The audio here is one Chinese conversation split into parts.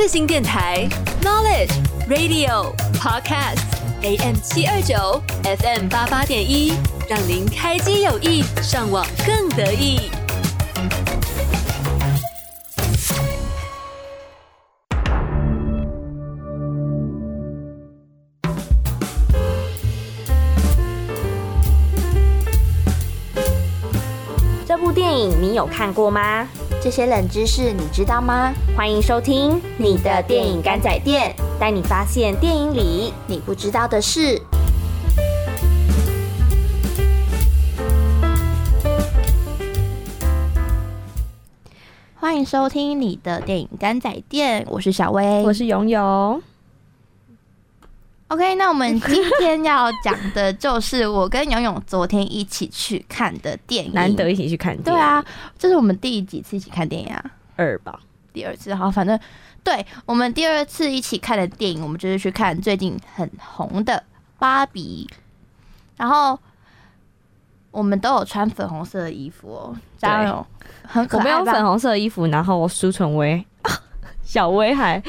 世新电台，Knowledge Radio Podcast AM 七二九 FM 八八点一，让您开机有意，上网更得意。这部电影你有看过吗？这些冷知识你知道吗？欢迎收听你的电影干仔店，带你发现电影里你不知道的事。欢迎收听你的电影干仔店，我是小薇，我是勇勇。OK，那我们 今天要讲的就是我跟勇勇昨天一起去看的电影，难得一起去看电影，对啊，这是我们第几次一起看电影啊？二吧，第二次，好，反正对我们第二次一起看的电影，我们就是去看最近很红的《芭比》，然后我们都有穿粉红色的衣服哦，加油很可我们爱吧？用粉红色的衣服，然后苏纯威、小威还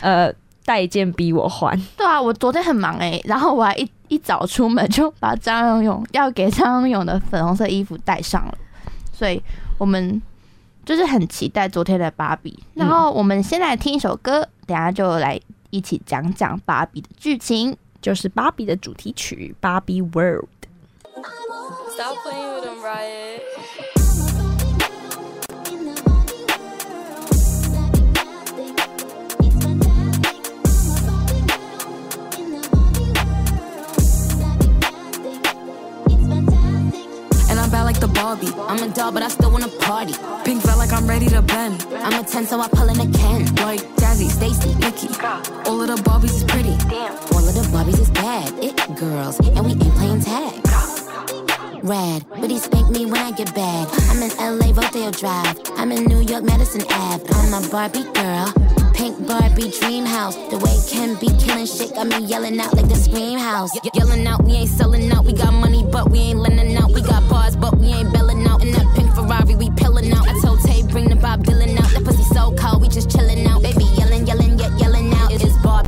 呃带件逼我换，对啊，我昨天很忙哎、然后我还一一早出门就把张勇勇要给张勇勇的粉红色衣服带上了，所以我们就是很期待昨天的芭比。然后我们先来听一首歌，等下就来一起讲讲芭比的剧情。就是芭比的主题曲《芭比 World》。Stop playing with them, Riot. I'm a doll, but I still wanna party. Pink felt like I'm ready to bend. I'm a 10, so I pull in a Ken. Like Jazzy, Stacy, Nikki. All of the Barbies is pretty. Damn. All of the Barbies is bad. It girls, and we ain't playing tag. Rad, but he spank me when I get bad. I'm in LA, Rodeo Drive. I'm in New York, Madison Ave. I'm a Barbie girl. Pink Barbie dream house. The way Ken be killing shit got me yelling out like the scream house. Ye- yelling out, we ain't selling out. We got money, but we ain't lending out. We got bars, but we ain't belling out. In that pink Ferrari, we pillin' out. I told Tay, bring the Bob Dylan out. That pussy so cold, we just chillin' out. Baby yelling, yelling, yet yelling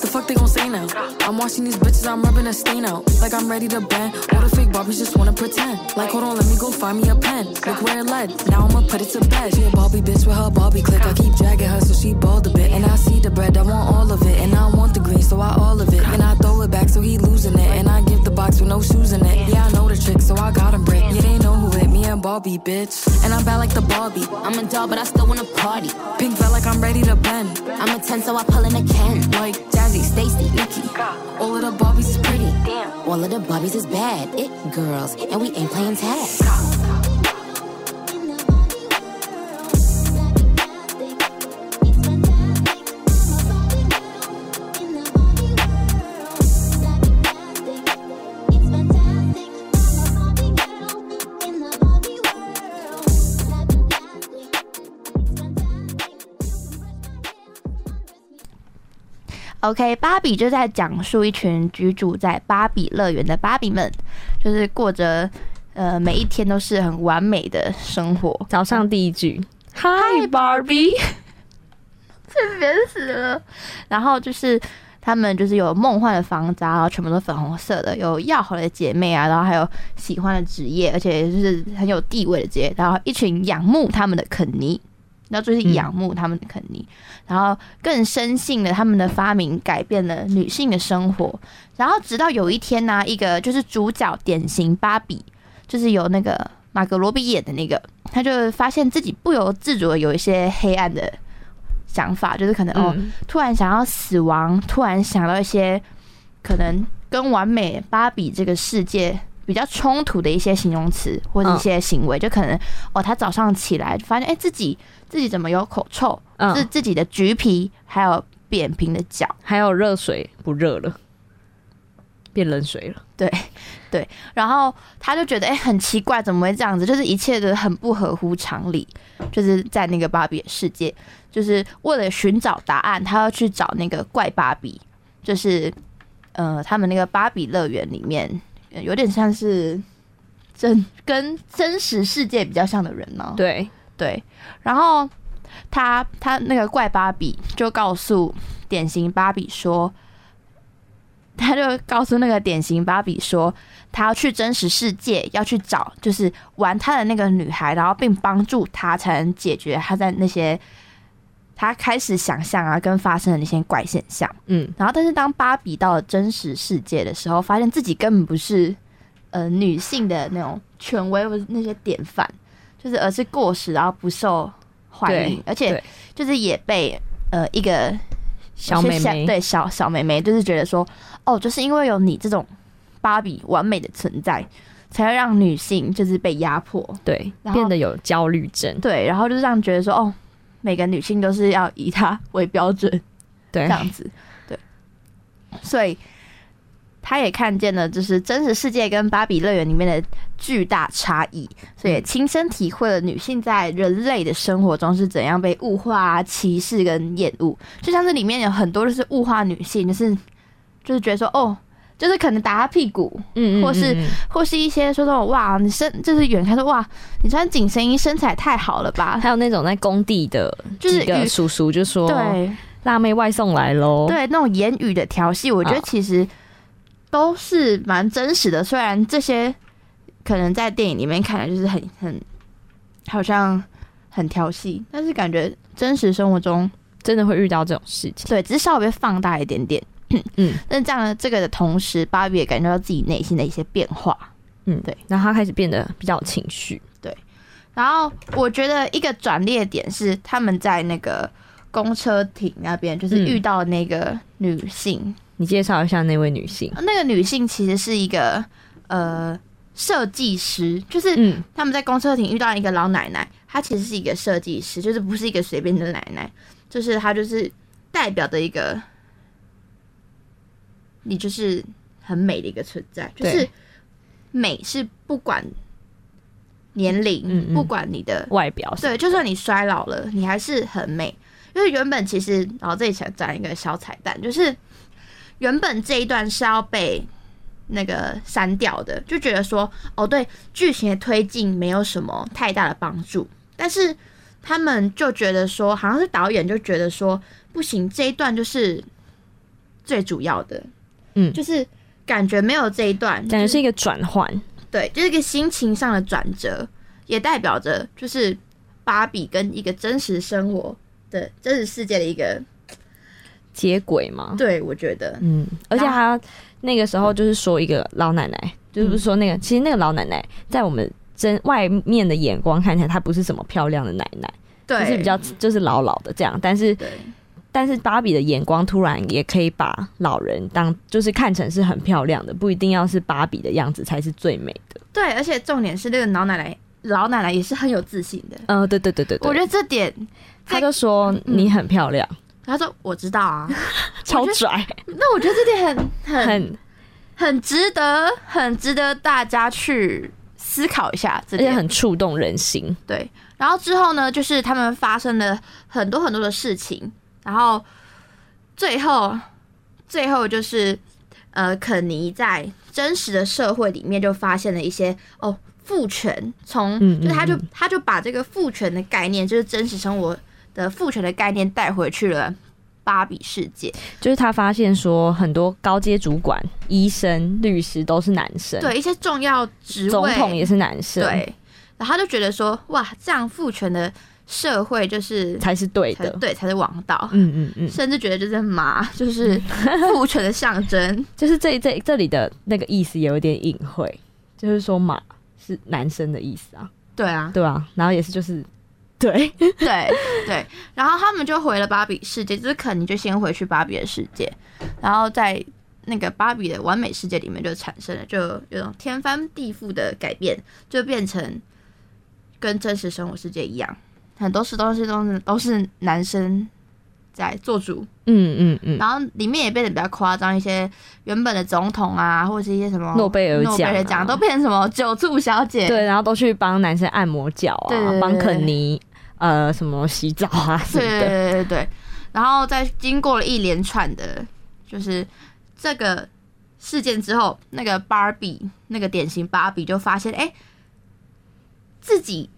The fuck they gon' say now? I'm watching these bitches, I'm rubbing a stain out. Like I'm ready to bend. All the fake Barbies just wanna pretend. Like, hold on, let me go find me a pen. Look where it led. Now I'ma put it to bed. She a Barbie bitch with her Barbie click. I keep dragging her so she bald a bit. And I see the bread, I want all of it. And I want the green, so I all of it. And I throw it back so he losing it. And I give the box with no shoes in it. Yeah, I know the trick, so I got him brick. Yeah, they know who it, me and Barbie, bitch. And I'm bad like the Barbie. I'm a doll, but I still wanna party. Pink felt like I'm ready to bend. I'm a 10, so I pull in a Ken. Like Stacy, Nikki. All of the Barbies is pretty. Damn. All of the Barbies is bad. It girls, and we ain't playing tag. OK，芭比就在讲述一群居住在芭比乐园的芭比们，就是过着呃每一天都是很完美的生活。早上第一句，Hi Barbie，这别死了。然后就是他们就是有梦幻的房子啊，然后全部都粉红色的，有要好的姐妹啊，然后还有喜欢的职业，而且就是很有地位的职业，然后一群仰慕他们的肯尼。然后就是仰慕他们的肯尼，然后更深信了他们的发明改变了女性的生活。然后直到有一天呢、一个就是主角典型芭比，就是有那个马格罗比演的那个，他就发现自己不由自主的有一些黑暗的想法，就是可能、哦，嗯，突然想要死亡，突然想到一些可能跟完美芭比这个世界比较冲突的一些形容词或者一些行为，就可能哦，他早上起来发现哎、自己自己怎么有口臭，自嗯，自己的橘皮还有扁平的脚，还有热水不热了，变冷水了。对对然后他就觉得哎、很奇怪，怎么会这样子？就是一切都很不合乎常理，就是在那个芭比的世界，就是为了寻找答案，他要去找那个怪芭比，就是呃他们那个芭比乐园里面，呃有点像是真跟真实世界比较像的人呢、对，对，然后他他那个怪芭比就告诉典型芭比说，他就告诉那个典型芭比说，他要去真实世界，要去找就是玩他的那个女孩，然后并帮助他才能解决他在那些他开始想象啊跟发生的那些怪现象。嗯，然后，但是当芭比到了真实世界的时候，发现自己根本不是呃女性的那种权威或者那些典范，就是而是过时，然后不受欢迎，而且就是也被呃一个小妹妹，对小小妹妹，就是觉得说，哦，就是因为有你这种芭比完美的存在，才会让女性就是被压迫，对，变得有焦虑症。对，然后就是让觉得说，哦，每个女性都是要以她为标准，对。这，样子，对，所以他也看见了，就是真实世界跟芭比乐园里面的巨大差异，所以也亲身体会了女性在人类的生活中是怎样被物化、啊、歧视跟厌恶。就像这里面有很多就是物化女性，就是就是觉得说，哦，就是可能打他屁股，嗯或是嗯嗯或是一些说说哇，你身就是远看说哇，你穿紧身衣身材太好了吧？还有那种在工地的就是叔叔就说，对，辣妹外送来喽。对，那种言语的调戏，我觉得啊其实都是蛮真实的。虽然这些可能在电影里面看来就是很很好像很调戏，但是感觉真实生活中，真的会遇到这种事情。对，只是稍微放大一点点。嗯那这样的这个的同时，芭比也感觉到自己内心的一些变化。嗯，对。然后他开始变得比较有情绪。对然后我觉得一个转捩点是他们在那个公车亭那边，就是嗯遇到那个女性，你介绍一下那位女性。那个女性其实是一个呃设计师，就是嗯他们在公车亭遇到一个老奶奶，她其实是一个设计师，就是不是一个随便的奶奶，就是她就是代表的一个你就是很美的一个存在，就是美是不管年龄，嗯嗯不管你的外表对，就算你衰老了，你还是很美。因为原本其实，然后这里想讲一个小彩蛋，就是原本这一段是要被那个删掉的，就觉得说，哦，对，剧情的推进没有什么太大的帮助。但是他们就觉得说，好像是导演就觉得说，不行，这一段就是最主要的，嗯就是感觉没有这一段，感觉是一个转换。对，就是一个心情上的转折，也代表着就是芭比跟一个真实生活的真实世界的一个，接轨嘛。对我觉得，嗯，而且他那个时候就是说一个老奶奶，就是不是说那个，其实那个老奶奶在我们真外面的眼光看起来，她不是什么漂亮的奶奶，对，就是比较就是老老的这样，但是对但是芭比的眼光突然也可以把老人当就是看成是很漂亮的，不一定要是芭比的样子才是最美的。对，而且重点是那个老奶奶，老奶奶也是很有自信的，呃，对对对对对，我觉得这点，他就说你很漂亮，她说我知道啊，超拽，那我觉得这点很很很很值得，很值得大家去思考一下这而且点，很触动人心。对，然后之后呢，就是他们发生了很多很多的事情，然后最后最后就是呃，肯尼在真实的社会里面就发现了一些哦，父权。从嗯就是他就他就把这个父权的概念，就是真实生活的父权的概念带回去了芭比世界。就是他发现说，很多高阶主管、医生、律师都是男生，，对一些重要职位，总统也是男生，，对，然后他就觉得说，哇，这样父权的社会就是才是对的。对才是王道。嗯嗯嗯，甚至觉得就是马 就是父权的象征，就是这这这里的那个意思也有点隐晦，就是说马是男生的意思啊，对啊，对啊，然后也是就是对，对对。然后他们就回了芭比世界，就是肯尼就先回去芭比的世界，然后在那个芭比的完美世界里面就产生了，就有种天翻地覆的改变，就变成跟真实生活世界一样，很多事都是都是都是男生在做主，嗯嗯嗯，然后里面也变得比较夸张，一些原本的总统啊，或者是一些什么诺贝尔诺贝奖啊尔奖都变成什么 酒醋小姐，对，然后都去帮男生按摩脚啊，对对对帮肯尼呃什么洗澡啊什对对么的，对对对，然后在经过了一连串的，就是这个事件之后，那个芭比，那个典型芭比就发现，哎、自己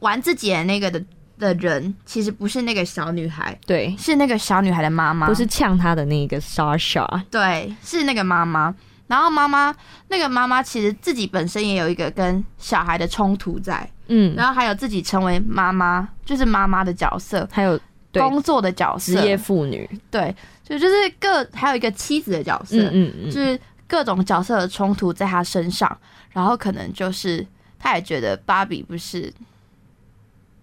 玩自己的那个的的人，其实不是那个小女孩，对，是那个小女孩的妈妈，不是呛她的那个 Sasha，对，是那个妈妈。然后妈妈那个妈妈其实自己本身也有一个跟小孩的冲突在，嗯，然后还有自己成为妈妈，就是妈妈的角色，还有工作的角色，职业妇女，对，就就是各还有一个妻子的角色，嗯嗯嗯，就是各种角色的冲突在她身上，然后可能就是她也觉得芭比不是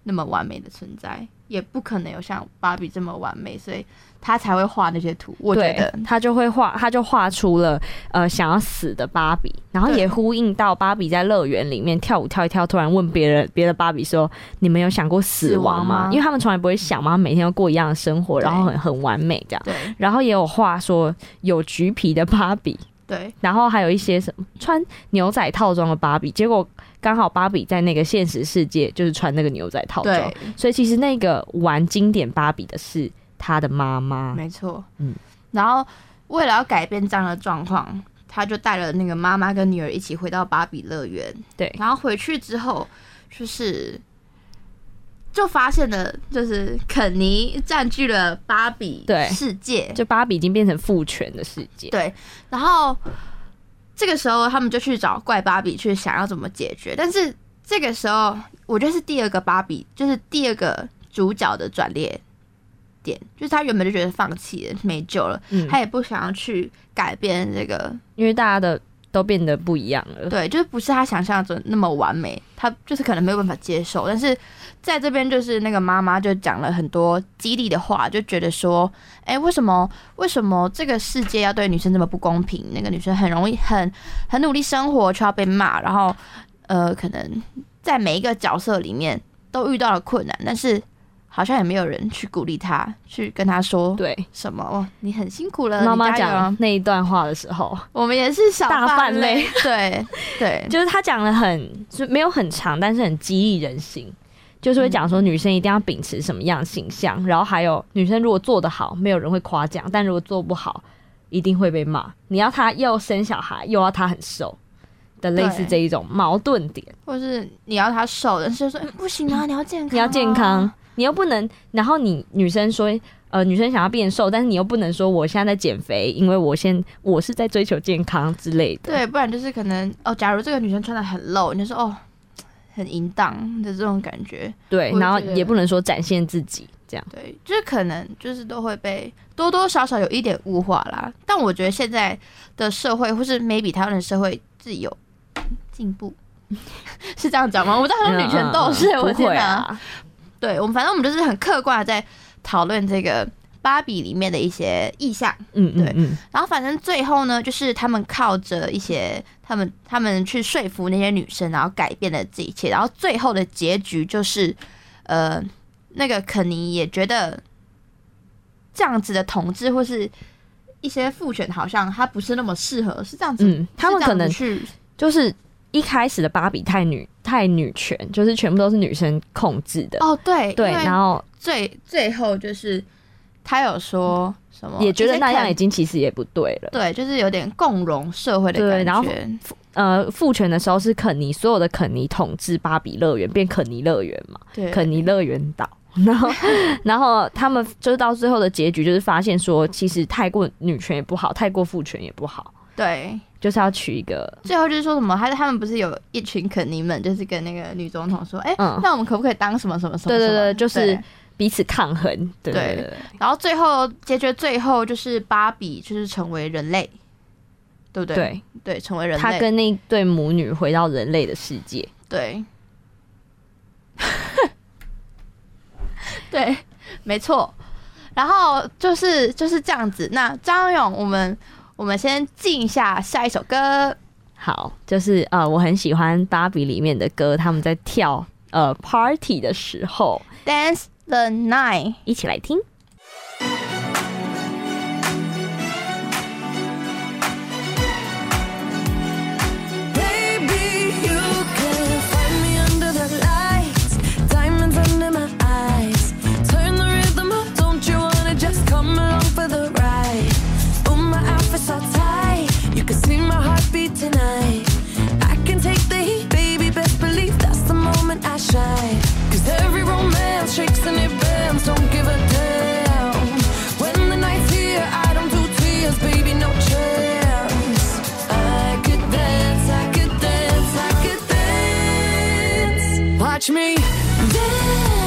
那么完美的存在，也不可能有像芭比这么完美，所以他才会画那些图。我觉对得，他就会画，他就画出了呃想要死的芭比，然后也呼应到芭比在乐园里面跳舞跳一跳，突然问别人别的芭比说：“你们有想过死亡吗？”因为他们从来不会想嘛，每天都过一样的生活，然后很很完美这样。对然后也有画说有橘皮的芭比，对然后还有一些什么穿牛仔套装的芭比，结果刚好芭比在那个现实世界就是穿那个牛仔套装，，所以其实那个玩经典芭比的是她的妈妈。没错。嗯然后为了要改变这样的状况，他就带了那个妈妈跟女儿一起回到芭比乐园。对然后回去之后，就是就发现了，就是肯尼占据了芭比对。世界。就芭比已经变成父权的世界，对，然后这个时候他们就去找怪芭比去想要怎么解决，但是这个时候我觉得是第二个芭比，就是第二个主角的转捩点，就是他原本就觉得放弃了，没救了，嗯，他也不想要去改变这个，因为大家的都变得不一样了，对，就是不是他想象中那么完美，他就是可能没有办法接受，但是。在这边就是那个妈妈就讲了很多激励的话，就觉得说，哎、为什么为什么这个世界要对女生这么不公平？那个女生很容易很很努力生活，却要被骂，然后呃，可能在每一个角色里面都遇到了困难，但是好像也没有人去鼓励她，去跟她说对。什么哦，你很辛苦了，妈妈讲那一段话的时候，我们也是小大泛类类，对对，就是他讲的很就没有很长，但是很激励人心。就是会讲说女生一定要秉持什么样的形象，然后还有女生如果做得好，没有人会夸奖；但如果做不好，一定会被骂。你要她又生小孩，又要她很瘦的类似对这一种矛盾点。或是你要她瘦，但是就说、嗯不行啊，你要健康、你要健康，，你又不能，然后你女生说，呃，女生想要变瘦，但是你又不能说我现在在减肥，因为我现我是在追求健康之类的。对，不然就是可能哦，假如这个女生穿的很露，你就说哦，很淫荡的这种感觉，对，然后也不能说展现自己这样。对，就是可能就是都会被多多少少有一点物化啦。但我觉得现在的社会，或是 maybe 台湾的社会自由进步，是这样讲吗？我们当然女权斗士，嗯我会啊，对我们反正我们就是很客观的在讨论这个芭比里面的一些意象。对嗯对嗯，然后反正最后呢，就是他们靠着一些他们他们去说服那些女生，然后改变了这一切。然后最后的结局就是，呃，那个肯尼也觉得这样子的统治或是一些复选，好像他不是那么适合，是这样子。嗯他们可能去就是一开始的芭比太女太女权，就是全部都是女生控制的。哦，对对，然后最最后就是他有说什么，也觉得那样已经经其实也不对了。对，就是有点共荣社会的感觉。对然后呃，父权的时候是肯尼，所有的肯尼统治芭比乐园，变肯尼乐园嘛，对肯尼乐园岛。然后，然后他们就是到最后的结局，就是发现说，其实太过女权也不好，太过父权也不好，对，就是要取一个最后就是说什么，他他们不是有一群肯尼们，就是跟那个女总统说，哎、嗯那我们可不可以当什么什么什么？对对对，就是对彼此抗衡。对对对对对然后最后结局最后就是芭比就是成为人类，对不对？对，对，成为人类。他跟那对母女回到人类的世界。对，对，没错。然后就是就是这样子。那张勇，我们我们先进一下下一首歌。好，就是呃，我很喜欢芭比里面的歌，他们在跳呃 party 的时候，Dance the nine，。一起来听。touch me.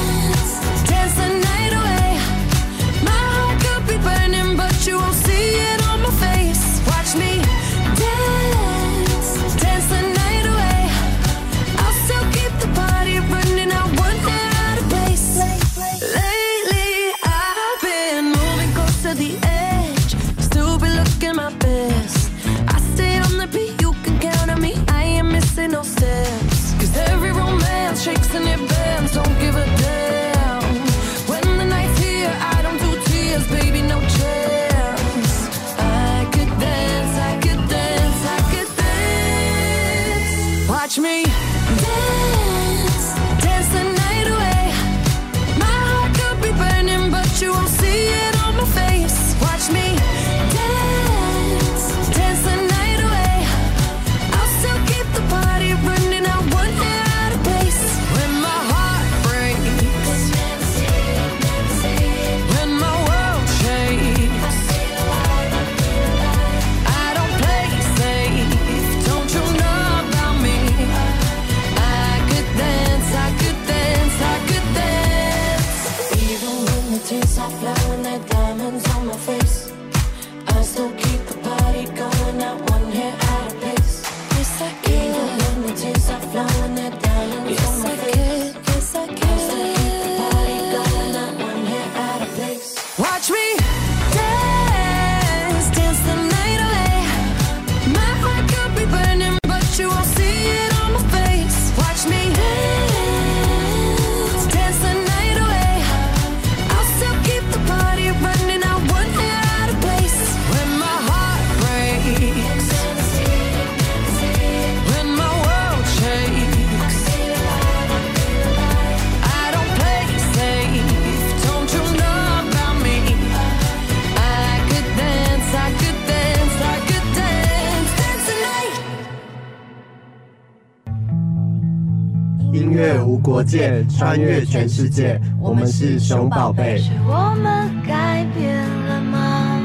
国界，穿越全世界，我们是熊宝贝。是我们改变了吗？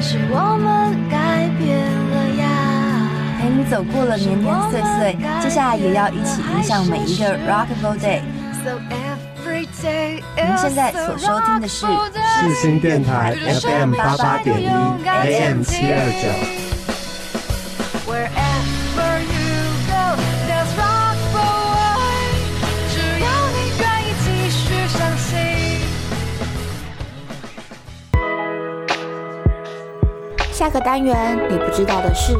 是我们改变了呀。陪你走过了年年岁岁，接下来也要一起迎向每一个 Rockable Day。现在所收听的是世新电台 FM 八八点一 AM 七二九。下个单元你不知道的事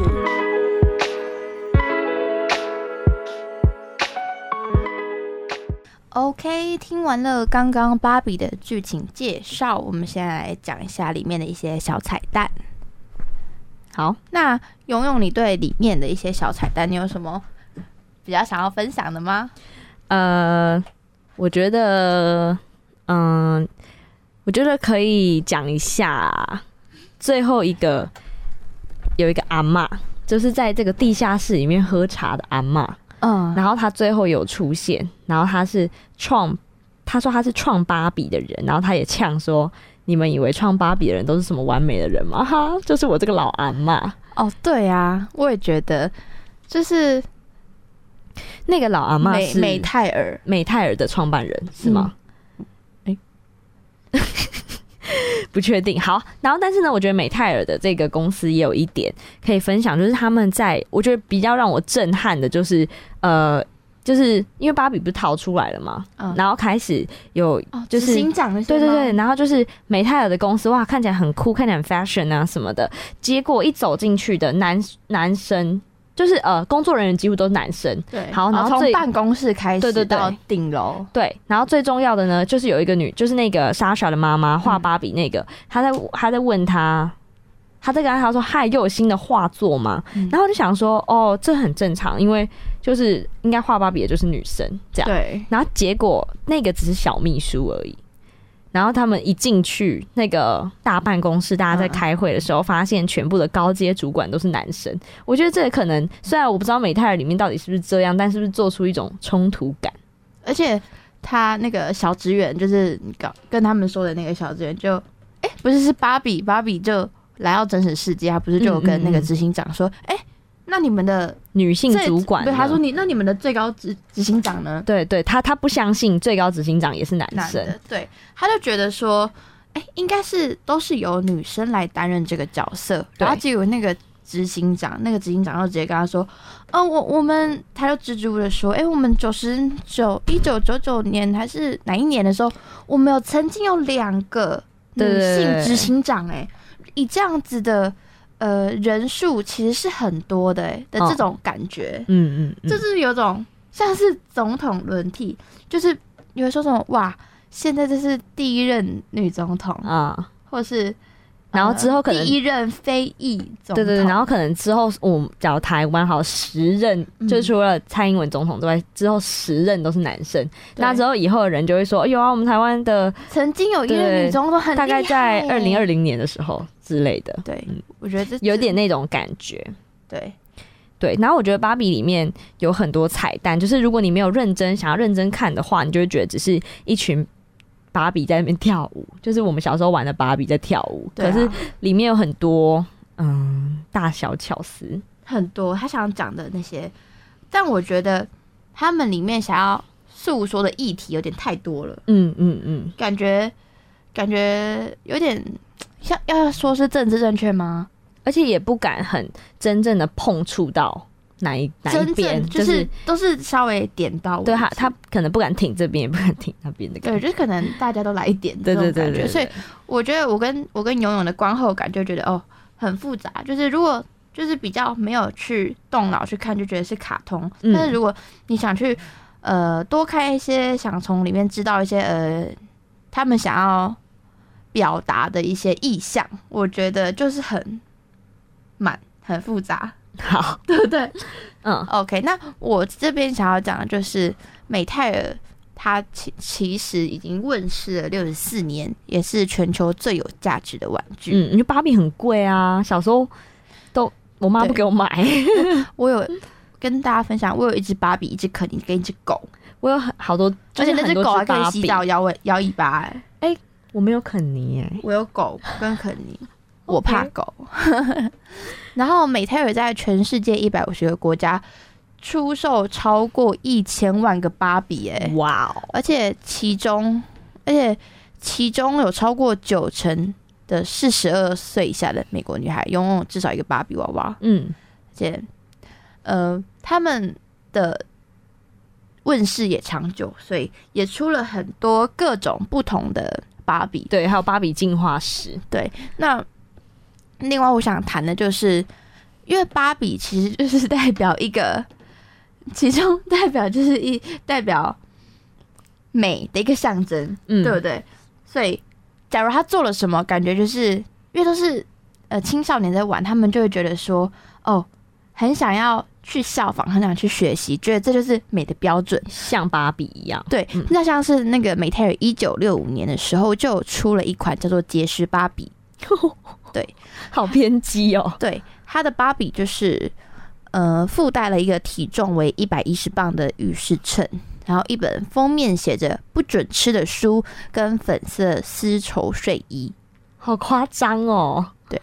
，OK，听完了刚刚芭比的剧情介绍，我们现在来讲一下里面的一些小彩蛋。好，那勇勇，你对里面的一些小彩蛋，你有什么比较想要分享的吗？呃，我觉得，嗯、我觉得可以讲一下最后一个有一个阿嬷，就是在这个地下室里面喝茶的阿嬷，嗯，然后他最后有出现，然后他是创，他说他是创芭比的人，然后他也呛说。你们以为创芭比的人都是什么完美的人吗？哈，就是我这个老阿嬷。哦，对啊，我也觉得，就是那个老阿嬷是美美泰尔，美泰尔的创办人是吗？嗯 不确定。好，然后但是呢，我觉得美泰尔的这个公司也有一点可以分享，就是他们在我觉得比较让我震撼的，就是呃，就是因为芭比不是逃出来了嘛，嗯然后开始有哦，就是对对对，，然后就是美泰尔的公司，哇，看起来很酷，看起来很 fashion 啊什么的。结果一走进去的男男生，就是呃，工作人员几乎都是男生。对，好然后从办公室开始，对对对到顶楼，对，然后最重要的呢，就是有一个女，就是那个莎莎的妈妈画芭比那个，她在她在问她，她在跟她说：“嗨，又有新的画作吗？”嗯然后我就想说：“哦，这很正常，因为就是应该画芭比的就是女生这样。”对，然后结果那个只是小秘书而已。然后他们一进去那个大办公室，大家在开会的时候，发现全部的高阶主管都是男生。我觉得这个可能虽然我不知道美泰尔里面到底是不是这样，但是不是做出一种冲突感？而且他那个小职员，就是你搞跟他们说的那个小职员就，哎、不是是芭比，芭比就来到真实世界，他不是就有跟那个执行长说，哎、那你们的女性主管。对，他说你那你们的最高执执行长呢？对对，他他不相信最高执行长也是男男生，的，对，他就觉得说，哎、应该是都是由女生来担任这个角色，然后对结果那个执行长，那个执行长就直接跟他说，哦、我我们，他就支支吾吾的说，哎、我们九十九一九九九年还是哪一年的时候，我们有曾经有两个女性执行长、哎，以这样子的呃人数其实是很多的、哎的哦这种感觉。嗯嗯嗯，就是有种像是总统轮替，就是有人说什么哇，现在这是第一任女总统，啊。或是然后之后可能呃第一任非裔总统，对对对，然后可能之后我们假如台湾好十任，嗯。就除了蔡英文总统之外，之后十任都是男生，那之后以后的人就会说，哎有啊，我们台湾的曾经有一任女总统很大概在二零二，零年的时候之类的，对嗯，我觉得这有点那种感觉。对，对，然后我觉得芭比里面有很多彩蛋，就是如果你没有认真想要认真看的话，你就会觉得只是一群芭比在那边跳舞，就是我们小时候玩的芭比在跳舞。啊。可是里面有很多嗯大小巧思，很多他想讲的那些，但我觉得他们里面想要诉说的议题有点太多了，嗯嗯嗯，感觉感觉有点像要说是政治正确吗？而且也不敢很真正的碰触到哪一哪一真边，正就是都是稍微点到，对他他可能不敢挺这边，也不敢挺那边的感觉。对，就是可能大家都来一点这种感觉，所以我觉得我跟我跟游泳的观后感就觉得哦很复杂，就是如果就是比较没有去动脑去看，就觉得是卡通，嗯。但是如果你想去呃多看一些，想从里面知道一些呃他们想要表达的一些意象，我觉得就是很满很复杂，好，对不对？嗯。OK，那我这边想要讲的就是美泰尔，它其其实已经问世了六十四年，也是全球最有价值的玩具。嗯，因为芭比很贵啊，小时候都我妈不给我买，我有跟大家分享，我有一只芭比，一只肯尼，跟一只狗，我有很好多，而且那只狗还可以洗澡摇尾摇尾巴、欸。我没有肯尼耶、我有狗跟肯尼，我怕狗。然后美泰尔在全世界一百五十个国家出售超过一千万个芭比、欸，哇哦，而且其中，而且其中有超过九成的四十二岁以下的美国女孩拥有至少一个芭比娃娃，嗯，而且呃，他们的问世也长久，所以也出了很多各种不同的芭比。对，还有芭比进化史，对那另外我想谈的就是，因为芭比其实就是代表一个，其中代表就是一代表美的一个象征，嗯，对不对？所以，假如他做了什么，感觉就是因为都是呃青少年在玩，他们就会觉得说，哦，很想要去效仿，很想去学习，觉得这就是美的标准。像芭比一样，对，嗯。那像是那个美泰尔一九六五年的时候就出了一款叫做杰斯芭比，对。好偏激哦，对，它的芭比就是呃附带了一个体重为一百一十磅的浴室秤，然后一本封面写着不准吃的书，跟粉色丝绸睡衣。好夸张哦，对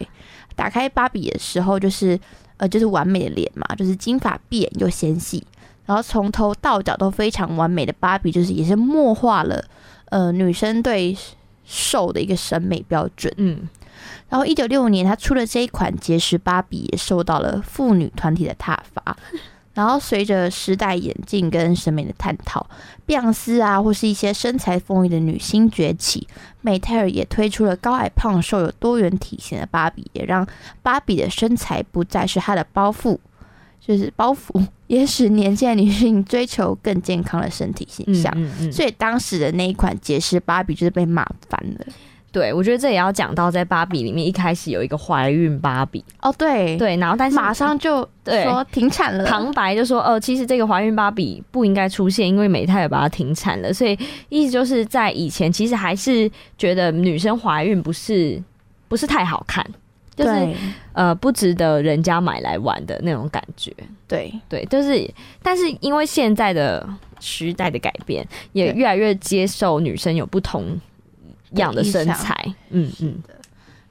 打开芭比的时候，就是呃就是完美的脸嘛，就是金发碧眼又纤细，然后从头到脚都非常完美的芭比，就是也是默化了呃女生对瘦的一个审美标准。嗯，然后一九六五年，他出了这一款结石芭比，也受到了妇女团体的挞伐。然后随着时代演进跟审美的探讨，碧昂斯啊，或是一些身材丰腴的女星崛起，美泰尔也推出了高矮胖瘦有多元体型的芭比，也让芭比的身材不再是她的包袱，就是包袱，也使年轻的女性追求更健康的身体形嗯象。嗯嗯，所以当时的那一款节食芭比就是被骂翻了。对我觉得这也要讲到，在芭比里面一开始有一个怀孕芭比，哦，对，对，然后但是马上就对说停产了。旁白就说，哦，其实这个怀孕芭比不应该出现，因为美泰尔把它停产了，所以意思就是在以前其实还是觉得女生怀孕不是不是太好看，就是对呃不值得人家买来玩的那种感觉。对对，就是但是因为现在的时代的改变，也越来越接受女生有不同样的身材。嗯嗯，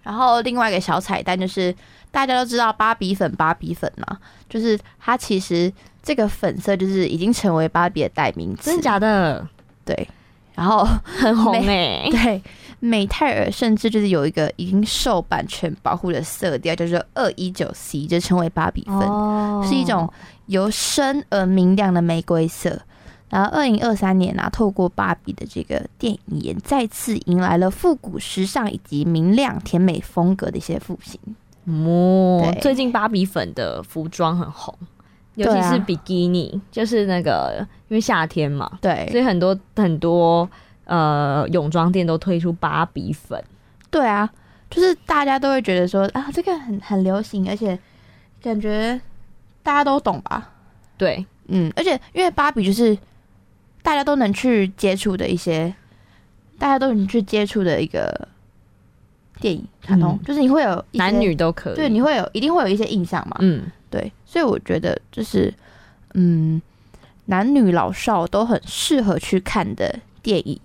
然后另外一个小彩蛋就是，大家都知道芭比粉，芭比粉嘛，就是它其实这个粉色就是已经成为芭比的代名词，真的假的？对。然后很红哎、对，美泰尔甚至就是有一个已经受版权保护的色调，叫做二一九 C，就称为芭比粉，哦是一种由深而明亮的玫瑰色。然后，二零二三年啊，透过芭比的这个电影也再次迎来了复古时尚以及明亮甜美风格的一些复兴。哦，最近芭比粉的服装很红，尤其是比基尼，就是那个因为夏天嘛，对所，以很多很多呃泳装店都推出芭比粉。对啊，就是大家都会觉得说啊，这个很很流行，而且感觉大家都懂吧？对，嗯，而且因为芭比就是大家都能去接触的一些，大家都能去接触的一个电影卡通，嗯就是你会有男女都可以。对，你会有一定会有一些印象嘛？嗯，对，所以我觉得就是嗯，男女老少都很适合去看的电影。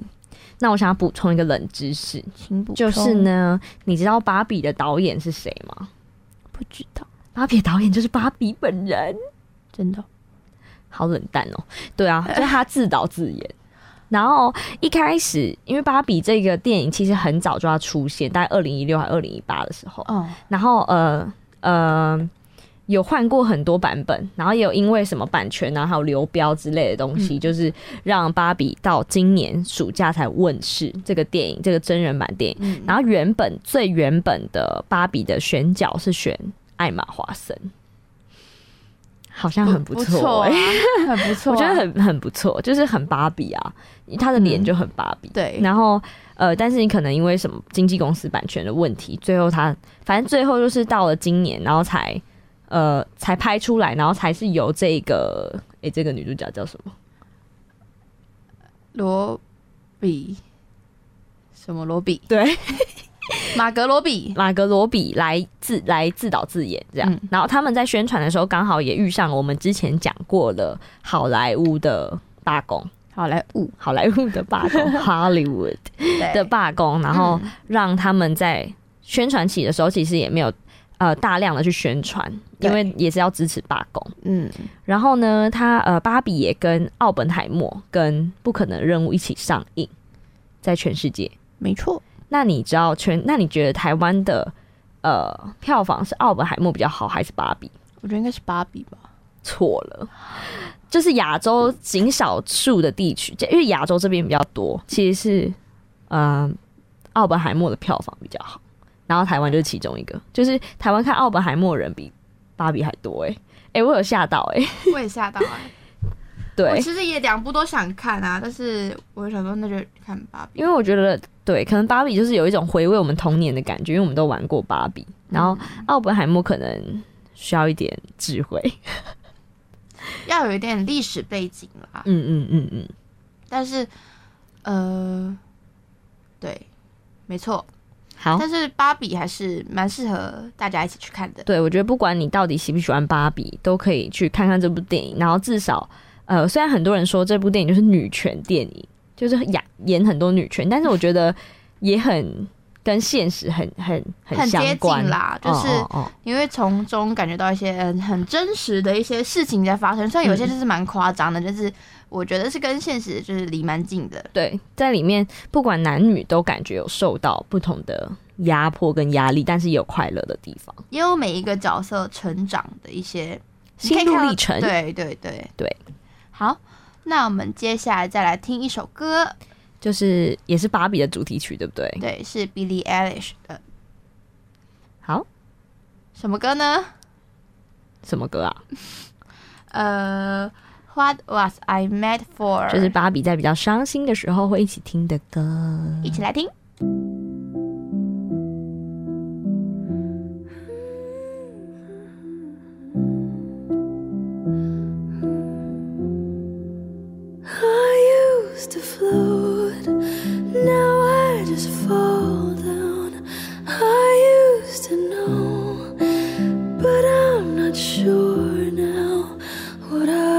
那我想要补充一个冷知识，请补就是，呢，你知道芭比的导演是谁吗？不知道，芭比的导演就是芭比本人，真的好冷淡哦。对啊，就是他自导自演。然后一开始，因为芭比这个电影其实很早就要出现，大概二零一六还二零一八的时候，哦，然后呃呃有换过很多版本，然后也有因为什么版权啊，还有流标之类的东西，嗯就是让芭比到今年暑假才问世这个电影，这个真人版电影。嗯，然后原本最原本的芭比的选角是选艾玛华森，好像很不错很不错啊，我觉得很很不错，就是很芭比啊，她的脸就很芭比。对，然后呃，但是你可能因为什么经纪公司版权的问题，最后他反正最后就是到了今年，然后才呃才拍出来，然后才是由这个诶、这个女主角叫什么？罗比。什么罗比？对，马格罗比，马格罗比来自来自导自演这样。嗯。然后他们在宣传的时候，刚好也遇上我们之前讲过了好莱坞的罢工，好莱坞。好莱坞的罢工，Hollywood 的罢工，然后嗯让他们在宣传期的时候，其实也没有呃大量的去宣传，因为也是要支持罢工。嗯，然后呢，他呃芭比也跟奥本海默跟不可能任务一起上映，在全世界。没错，那你知道全？那你觉得台湾的呃票房是奥本海默比较好，还是芭比？我觉得应该是芭比吧。错了，就是亚洲仅少数的地区，因为亚洲这边比较多，其实是呃奥本海默的票房比较好，然后台湾就是其中一个，就是台湾看奥本海默的人比芭比还多哎、欸、哎、我有吓到哎、欸，我也吓到哎、对我，其实也两部都想看啊，但是我想说那就看芭比。因为我觉得对，可能芭比就是有一种回味我们童年的感觉，因为我们都玩过芭比，然后奥本海默可能需要一点智慧，要有一点历史背景啦，嗯嗯嗯嗯，但是呃，对，没错，好。但是芭比还是蛮适合大家一起去看的。对，我觉得不管你到底喜不喜欢芭比，都可以去看看这部电影。然后至少，呃，虽然很多人说这部电影就是女权电影，就是演演很多女权，但是我觉得也很跟现实很很很接近啦就是哦哦哦你会从中感觉到一些嗯很真实的一些事情在发生，虽然有些就是蛮夸张的，但是我觉得是跟现实就是离蛮近的。对，在里面不管男女都感觉有受到不同的压迫跟压力，但是也有快乐的地方。也有每一个角色成长的一些心路历程对对对对。好，那我们接下来再来听一首歌，就是也是芭比的主题曲，对不对？对，是 Billie Eilish 的好，什么歌呢？什么歌啊？呃，What Was I Made For？就是芭比在比较伤心的时候会一起听的歌。一起来听。Used to float, now I just fall down. I used to know, but I'm not sure now what I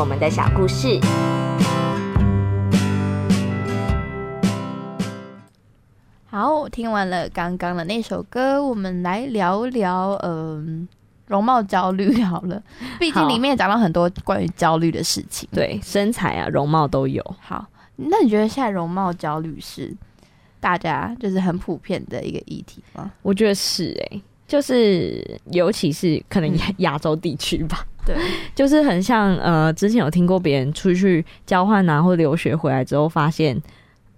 我们的小故事。好，听完了刚刚的那首歌，我们来聊聊嗯、容貌焦虑好了。毕竟里面也讲到很多关于焦虑的事情。对，身材啊、容貌都有。好，那你觉得现在容貌焦虑是大家就是很普遍的一个议题吗？我觉得是哎、就是尤其是可能亚亚洲地区吧，对，就是很像呃，之前有听过别人出去交换啊或留学回来之后，发现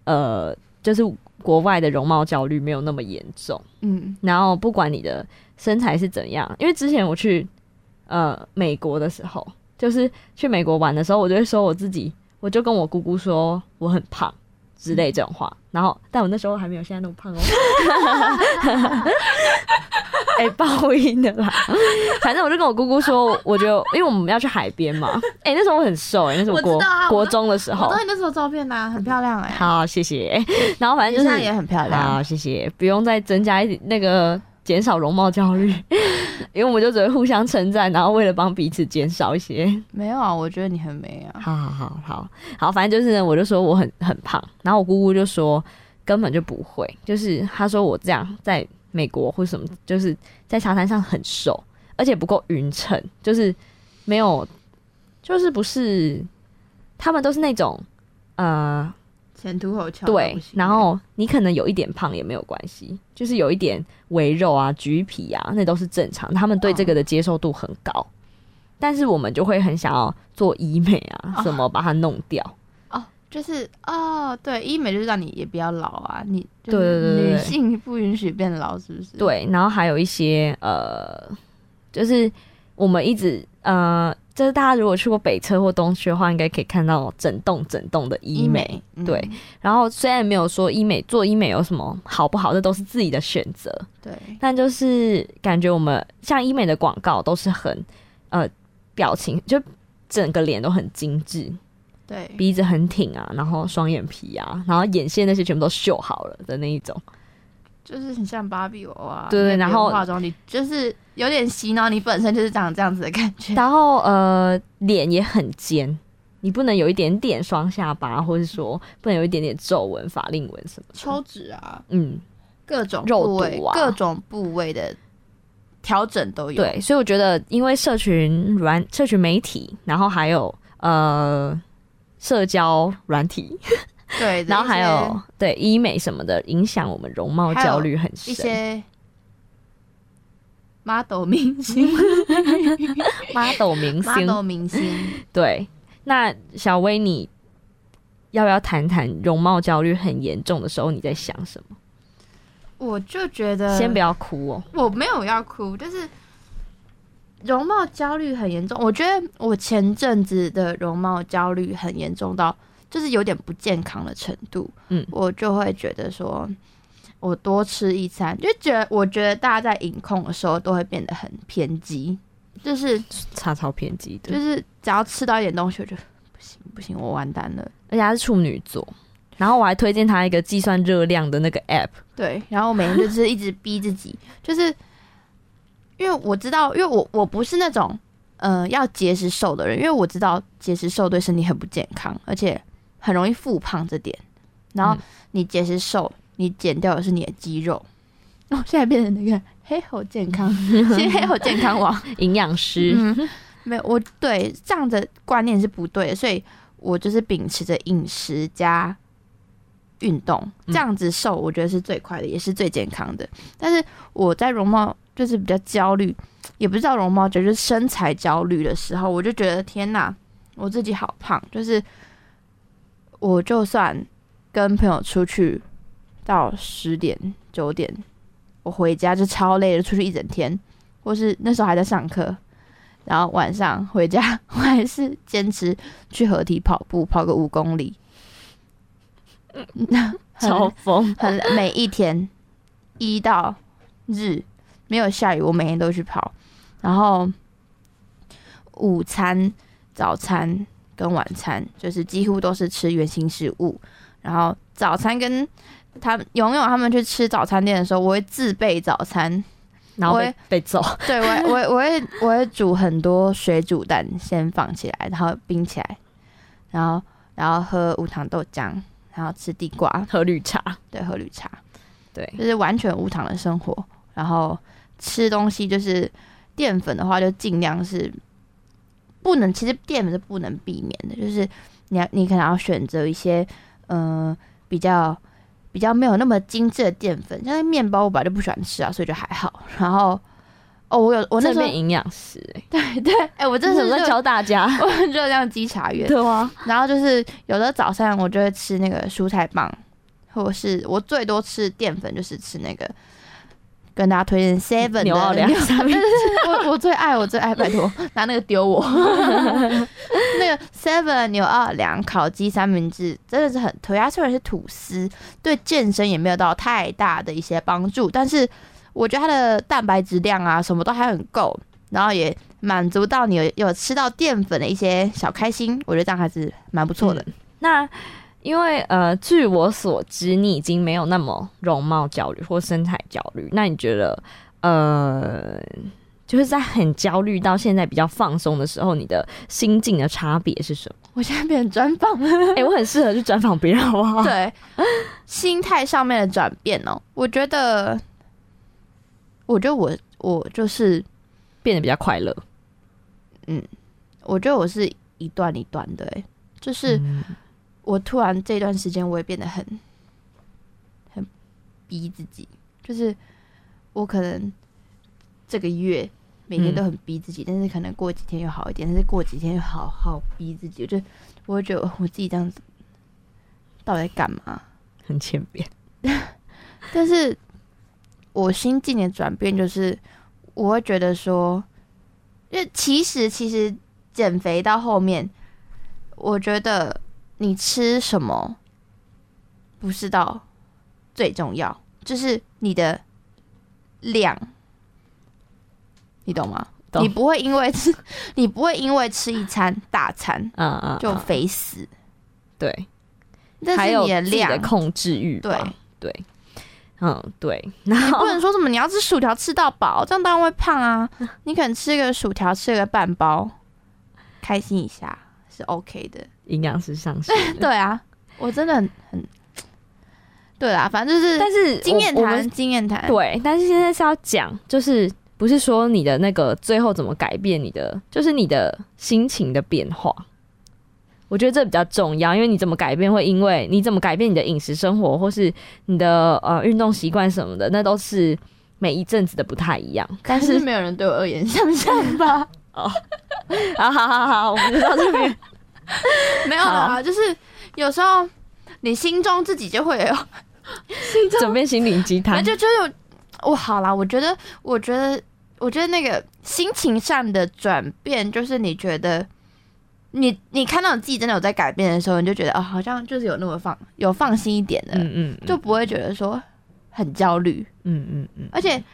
呃，就是国外的容貌焦虑没有那么严重。嗯，然后不管你的身材是怎样，因为之前我去呃美国的时候，就是去美国玩的时候，我就会说我自己，我就跟我姑姑说我很胖之类这种话。然后，但我那时候还没有现在那么胖哦。哎、报应的啦。反正我就跟我姑姑说，我就因为我们要去海边嘛。哎、那时候我很瘦哎、那时候国啊我国中的时候我那时候照片呐、很漂亮哎、好，谢谢。然后反正就是也很漂亮好，谢谢，不用再增加一点那个减少容貌焦虑，因为我们就只会互相称赞，然后为了帮彼此减少一些。没有啊，我觉得你很美啊。好好好好。好，反正就是呢，我就说我很很胖，然后我姑姑就说根本就不会，就是她说我这样在美国或什么，就是在沙滩上很瘦，而且不够匀称，就是没有，就是不是，他们都是那种呃前凸后翘对，然后你可能有一点胖也没有关系，就是有一点围肉啊、橘皮啊，那都是正常。他们对这个的接受度很高，但是我们就会很想要做医美啊，哦什么把它弄掉。哦，就是哦，对，医美就是让你也不要老啊，你对对对女性不允许变老，是不是？，对，然后还有一些呃，就是我们一直呃，就是大家如果去过北车或东区的话，应该可以看到整栋整栋的医美。医美，嗯对，然后虽然没有说医美做医美有什么好不好，这都是自己的选择。对，但就是感觉我们像医美的广告都是很呃表情，就整个脸都很精致，对，鼻子很挺啊，然后双眼皮啊，然后眼线那些全部都绣好了的那一种。就是很像芭比娃娃，对对然后化妆，你就是有点洗脑，你本身就是长这样子的感觉。然后呃脸也很尖，你不能有一点点双下巴，或是说不能有一点点皱纹、法令纹什么的。抽脂啊，嗯，各种肉部位毒啊各种部位的调整都有。对，所以我觉得因为社群软、社群媒体，然后还有呃社交软体，对，然后还有对医美什么的，影响我们容貌焦虑很深一。些 model 明星 model 明星，，model 明星，对。那小薇，你要不要谈谈容貌焦虑很严重的时候你在想什么？我就觉得先不要哭哦。我没有要哭，就是容貌焦虑很严重。我觉得我前阵子的容貌焦虑很严重到，就是有点不健康的程度。嗯我就会觉得说，我多吃一餐，就觉得我觉得大家在饮控的时候都会变得很偏激，就是差超偏激的，就是只要吃到一点东西，我就不行不行，我完蛋了。而且他是处女座，然后我还推荐他一个计算热量的那个 app，对，然后我每天就是一直逼自己，就是因为我知道，因为我我不是那种呃要节食瘦的人，因为我知道节食瘦对身体很不健康，而且很容易复胖这点。然后嗯你节食瘦，你减掉的是你的肌肉。哦，现在变成那个黑猴健康，现在黑猴健康网。营养师，嗯，没有，我对这样的观念是不对的，所以我就是秉持着饮食加运动，这样子瘦，我觉得是最快的，也是最健康的。但是我在容貌就是比较焦虑，也不知道容貌就是身材焦虑的时候，我就觉得天哪，我自己好胖，就是我就算跟朋友出去到十点九点，我回家就超累了，出去一整天，或是那时候还在上课。然后晚上回家，我还是坚持去合体跑步，跑个五公里。超疯，很每一天一到日没有下雨，我每天都去跑。然后午餐、早餐跟晚餐就是几乎都是吃原形食物。然后早餐跟他们勇勇他们去吃早餐店的时候，我会自备早餐。然后被被揍。对我我我会我会煮很多水煮蛋，先放起来，然后冰起来，然后然后喝无糖豆浆，然后吃地瓜，喝绿茶，对，喝绿茶，对，就是完全无糖的生活。然后吃东西就是淀粉的话，就尽量是不能，其实淀粉是不能避免的，就是你要你可能要选择一些嗯、呃比较。比较没有那么精致的淀粉，像是面包我本来就不喜欢吃啊，所以就还好。然后哦，我有我那时候这边营养师哎、对对，哎、我真这是在的是热教大家，我很热量稽查员。对啊，然后就是有的早上我就会吃那个蔬菜棒，或者是我最多吃淀粉就是吃那个。跟大家推荐 Seven 的牛奥良牛三明治 我我最爱我最爱，拜托 拿那个丢我。那个 Seven 牛奥良烤鸡三明治真的是很推，它虽然是吐司，对健身也没有到太大的一些帮助，但是我觉得它的蛋白质量啊什么都还很够，然后也满足到你有有吃到淀粉的一些小开心，我觉得这样还是蛮不错的。那因为呃，据我所知，你已经没有那么容貌焦虑或身材焦虑。那你觉得呃，就是在很焦虑到现在比较放松的时候，你的心境的差别是什么？我现在变成专访，哎、我很适合去专访别人，好不好？对，心态上面的转变哦，我觉得，我觉得我我就是，变得比较快乐。嗯我觉得我是一段一段的，哎，就是嗯我突然这段时间我也变得很很逼自己，就是我可能这个月每天都很逼自己，但是可能过几天又好一点，但是过几天又好好逼自己，我就我会觉得我自己这样子到底在干嘛？很欠扁。但是我心境的转变就是，我会觉得说，因为其实其实减肥到后面，我觉得你吃什么不是到最重要，就是你的量，你懂吗？懂你不会因为吃，你不会因为吃一餐大餐嗯嗯，就嗯肥死，对，这是还有你的量的。控制欲。对对，嗯对。然你不能说什么你要吃薯条吃到饱，这样当然会胖啊。你可能吃个薯条，吃个半包，开心一下是 OK 的。营养师上线，对啊，我真的很很，对啦，反正就是，但是经验谈，经验谈，对，但是现在是要讲，就是不是说你的那个最后怎么改变你的，就是你的心情的变化。我觉得这比较重要，因为你怎么改变，会因为你怎么改变你的饮食生活，或是你的呃运动习惯什么的，那都是每一阵子的不太一样。但是是没有人对我恶言相向吧？好好好好，我们就到这边。没有啦，就是有时候你心中自己就会有，准备心灵鸡汤。那，就就有，我好啦，我觉得，我觉得，我觉得那个心情上的转变，就是你觉得。你你看到你自己真的有在改变的时候，你就觉得哦，好像就是有那么放有放心一点的，嗯嗯，就不会觉得说很焦虑，嗯嗯嗯，而且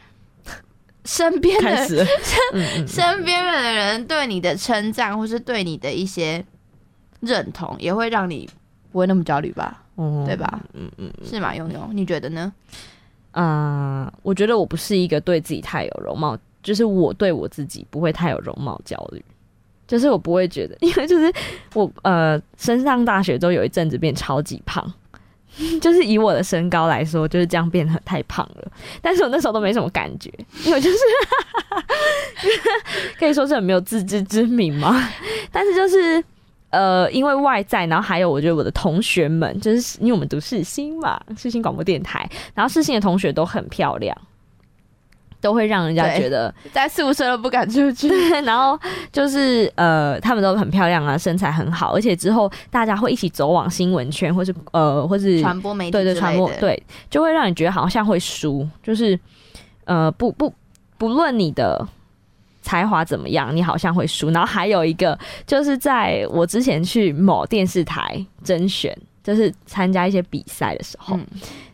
身边的开始了，嗯嗯，身边的人对你的称赞，或是对你的一些认同，也会让你不会那么焦虑吧？哦对吧？嗯嗯。是吗？悠悠，你觉得呢？嗯，我觉得我不是一个对自己太有容貌，就是我对我自己不会太有容貌焦虑，就是我不会觉得，因为就是我呃升上大学之后有一阵子变超级胖，就是以我的身高来说，就是这样变得太胖了。但是我那时候都没什么感觉，因为就是 可以说是很没有自知之明嘛。但是就是呃，因为外在，然后还有我觉得我的同学们，就是因为我们读世新嘛，世新广播电台，然后世新的同学都很漂亮，都会让人家觉得在宿舍都不敢出去。对，然后就是呃，他们都很漂亮啊，身材很好，而且之后大家会一起走往新闻圈，或是呃，或是传播媒体对对传播对，就会让你觉得好像会输，就是呃，不不不论你的才华怎么样，你好像会输。然后还有一个就是在我之前去某电视台甄选，就是参加一些比赛的时候，嗯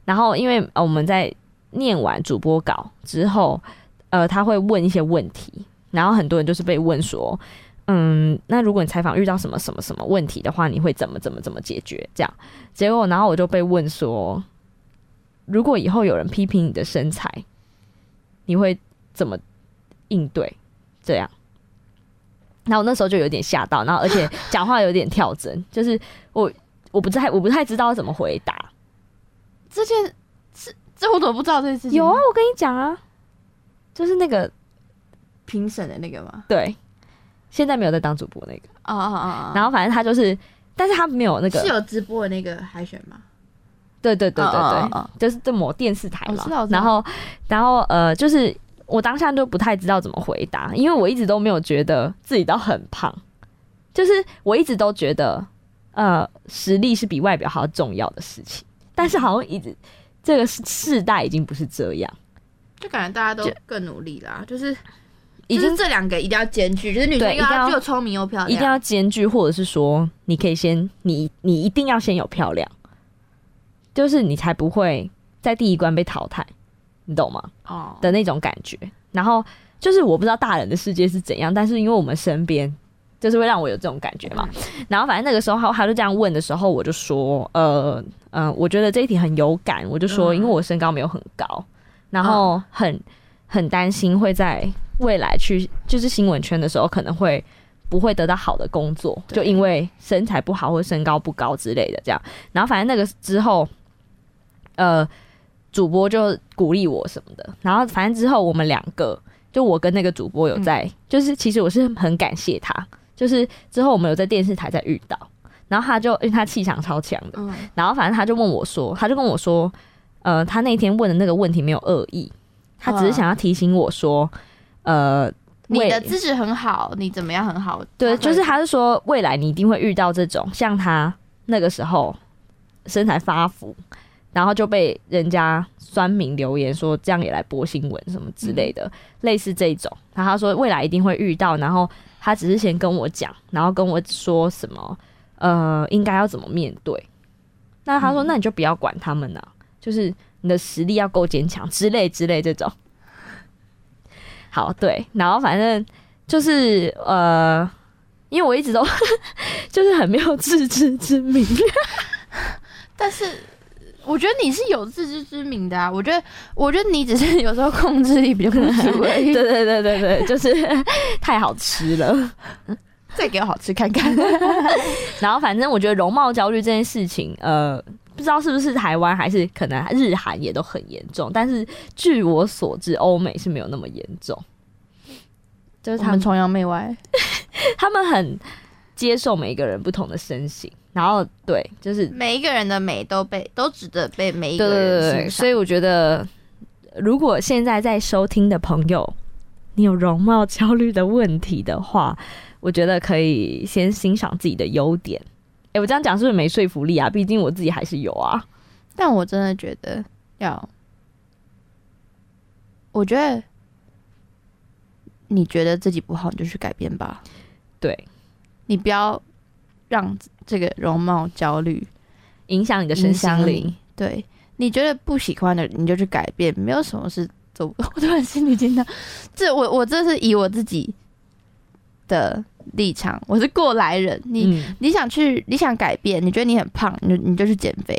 然后因为呃我们在念完主播稿之后，呃，他会问一些问题，然后很多人就是被问说，嗯，那如果你采访遇到什么什么什么问题的话，你会怎么怎么怎么解决？这样，结果然后我就被问说，如果以后有人批评你的身材，你会怎么应对？这样。然后我那时候就有点吓到，然后而且 讲话有点跳针，就是我我不太我不太知道怎么回答。这件是这我怎么不知道这件事情？有啊，我跟你讲啊，就是那个评审的那个吗？对，现在没有在当主播那个，啊啊啊啊！然后反正他就是，但是他没有那个是有直播的那个海选吗？对对对对对，就是这某电视台嘛。然后，然后呃，就是我当下就不太知道怎么回答，因为我一直都没有觉得自己到很胖，就是我一直都觉得呃，实力是比外表还要重要的事情。但是好像一直这个世代已经不是这样，就感觉大家都更努力啦，就是已经就是这两个一定要兼具，就是女生一定要又聪明又漂亮，一定要兼具，或者是说，你可以先你你一定要先有漂亮，就是你才不会在第一关被淘汰，你懂吗？哦。的那种感觉。然后就是我不知道大人的世界是怎样，但是因为我们身边就是会让我有这种感觉嘛。然后反正那个时候他他就这样问的时候，我就说，呃呃，我觉得这一题很有感，我就说，嗯因为我身高没有很高，然后很很担心会在未来去就是新闻圈的时候可能会。不会得到好的工作，就因为身材不好或身高不高之类的这样。然后反正那个之后，呃，主播就鼓励我什么的。然后反正之后我们两个，就我跟那个主播有在，就是其实我是很感谢他，就是之后我们有在电视台在遇到。然后他就因为他气场超强的，嗯然后反正他就问我说，他就跟我说，呃，他那天问的那个问题没有恶意，他只是想要提醒我说，呃，你的资质很好，你怎么样很好？对，就是他是说未来你一定会遇到这种像他那个时候身材发福，然后就被人家酸民留言说这样也来播新闻什么之类的，类似这种。然后他说未来一定会遇到，然后他只是先跟我讲，然后跟我说什么呃应该要怎么面对。那他说、那你就不要管他们呐、就是你的实力要够坚强之类之类这种。好，对，然后反正就是呃，因为我一直都 就是很没有自知之明，但是我觉得你是有自知之明的啊。我觉得，我觉得你只是有时候控制力比较不足而已。对对对对对，就是太好吃了。再给我好吃看看。然后反正我觉得容貌焦虑这件事情，呃，不知道是不是台湾还是可能日韩也都很严重，但是据我所知，欧美是没有那么严重。就是他们崇洋媚外，他们很接受每一个人不同的身形，然后对，就是每一个人的美都被都值得被每一个人对对对，欣赏。所以我觉得，如果现在在收听的朋友，你有容貌焦虑的问题的话，我觉得可以先欣赏自己的优点。哎，我这样讲是不是没说服力啊？毕竟我自己还是有啊。但我真的觉得要，我觉得你觉得自己不好，你就去改变吧。对，你不要让这个容貌焦虑影响你的身心灵。对，你觉得不喜欢的，你就去改变，没有什么是走不。我突然心里惊到，这我我这是以我自己的立场，我是过来人。你、嗯，你想去，你想改变，你觉得你很胖，你就你就去减肥，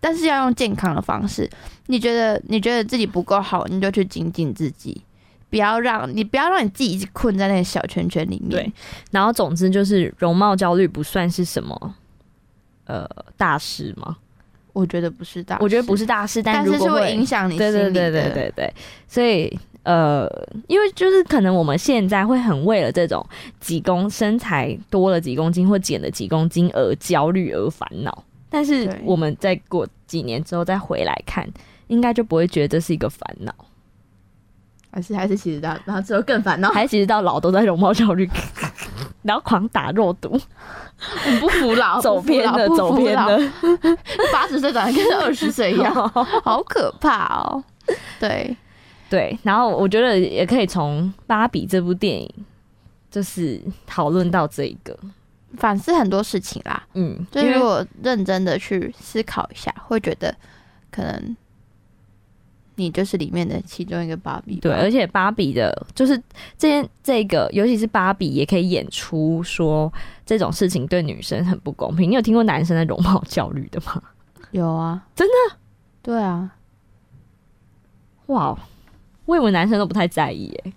但是要用健康的方式。你觉得你觉得自己不够好，你就去精进自己，不要让你不要让你自己一直困在那个小圈圈里面。对，然后总之就是容貌焦虑不算是什么呃大事吗。我觉得不是大事，我觉得不是大事，但但是是会会影响你心对对。对对对对，所以呃，因为就是可能我们现在会很为了这种几公身材多了几公斤或减了几公斤而焦虑而烦恼，但是我们再过几年之后再回来看，应该就不会觉得这是一个烦恼，还是还是其实到然后之后更烦恼，还其实到老都在容貌焦虑，然后狂打肉毒，不服老，走偏的走偏的，，八十岁长得跟二十岁一样，好可怕哦。对，对，然后我觉得也可以从《芭比》这部电影，就是讨论到这一个，反思很多事情啦。嗯，就是如果认真的去思考一下，会觉得可能你就是里面的其中一个芭比。对，而且芭比的，就是这件这个，尤其是芭比，也可以演出说这种事情对女生很不公平。你有听过男生的容貌焦虑的吗？有啊，真的，对啊，哇，我以为男生都不太在意耶。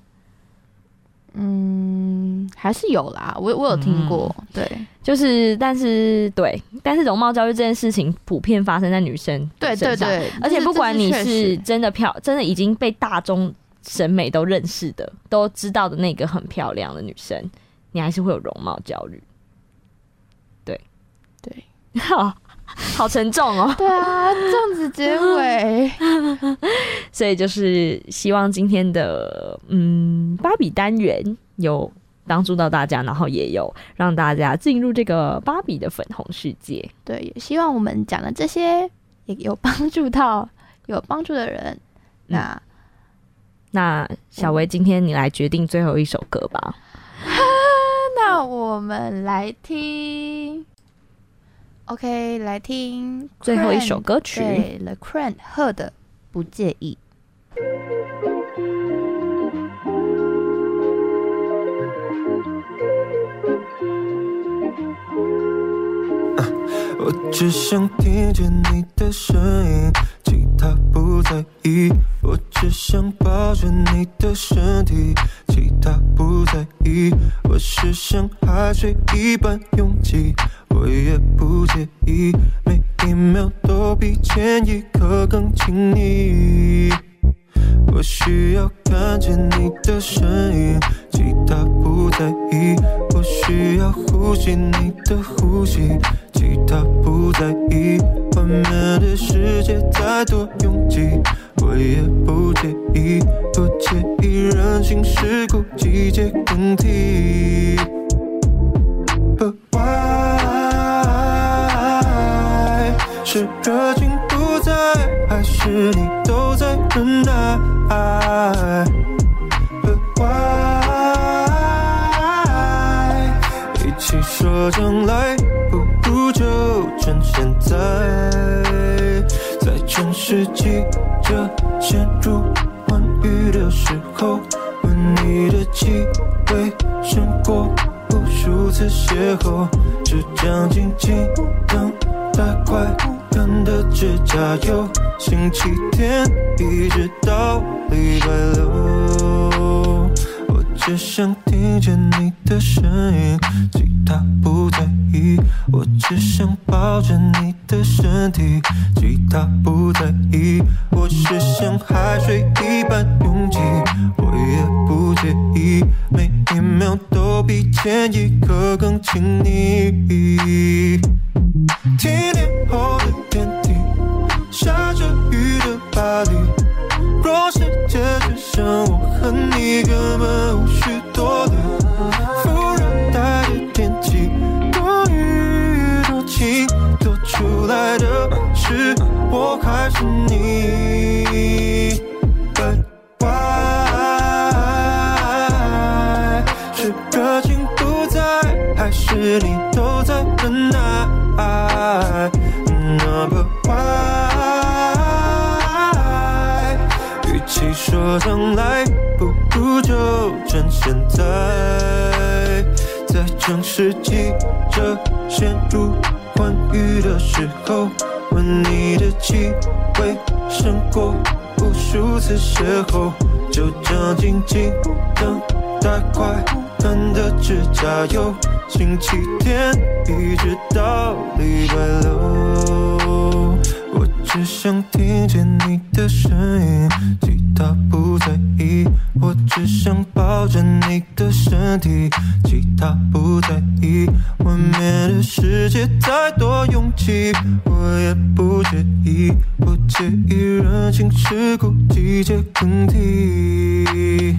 嗯，还是有啦，我我有听过，对。就是，但是对，但是容貌焦虑这件事情普遍发生在女生对身上，对对，而且不管你是真的漂，真的已经被大众审美都认识的，都知道的那个很漂亮的女生，你还是会有容貌焦虑。对，对，好，好沉重哦。对啊，这样子结尾，所以就是希望今天的嗯芭比单元有帮助到大家，然后也有让大家进入这个芭比的粉红世界。对，也希望我们讲的这些也有帮助到有帮助的人。那那小薇，今天你来决定最后一首歌吧。那我们来听，OK，来听最后一首歌曲对，The Crane 贺的不介意。我只想听见你的声音，其他不在意。我只想抱着你的身体，其他不在意。我是像海水一般拥挤，我也不介意，每一秒都比前一刻更亲昵。我需要看见你的身影，其他不在意。我需要呼吸你的呼吸，其他不在意。外面的世界再多拥挤，我也不介意，不介意人情世故，季节更替。是热情不在，还是你都在忍耐？和爱一起说将来，不如就趁现在，在全世纪这陷入欢愉的时候，闻你的气味胜过无数次邂逅，只将静静等待快干的指甲油，星期天一直到礼拜六。只想听见你的声音，其他不在意。我只想抱着你的身体，其他不在意。我是像海水一般拥挤，我也不介意，每一秒都比前一刻更亲昵。天天后的像是记着陷入欢愉的时候，吻你的气味胜过无数次邂逅，就这样静静等待快干的指甲油，星期天一直到礼拜六。只想听见你的声音，其他不在意。我只想抱着你的身体，其他不在意。外面的世界太多拥挤，我也不介意，不介意人情世故、季节更替。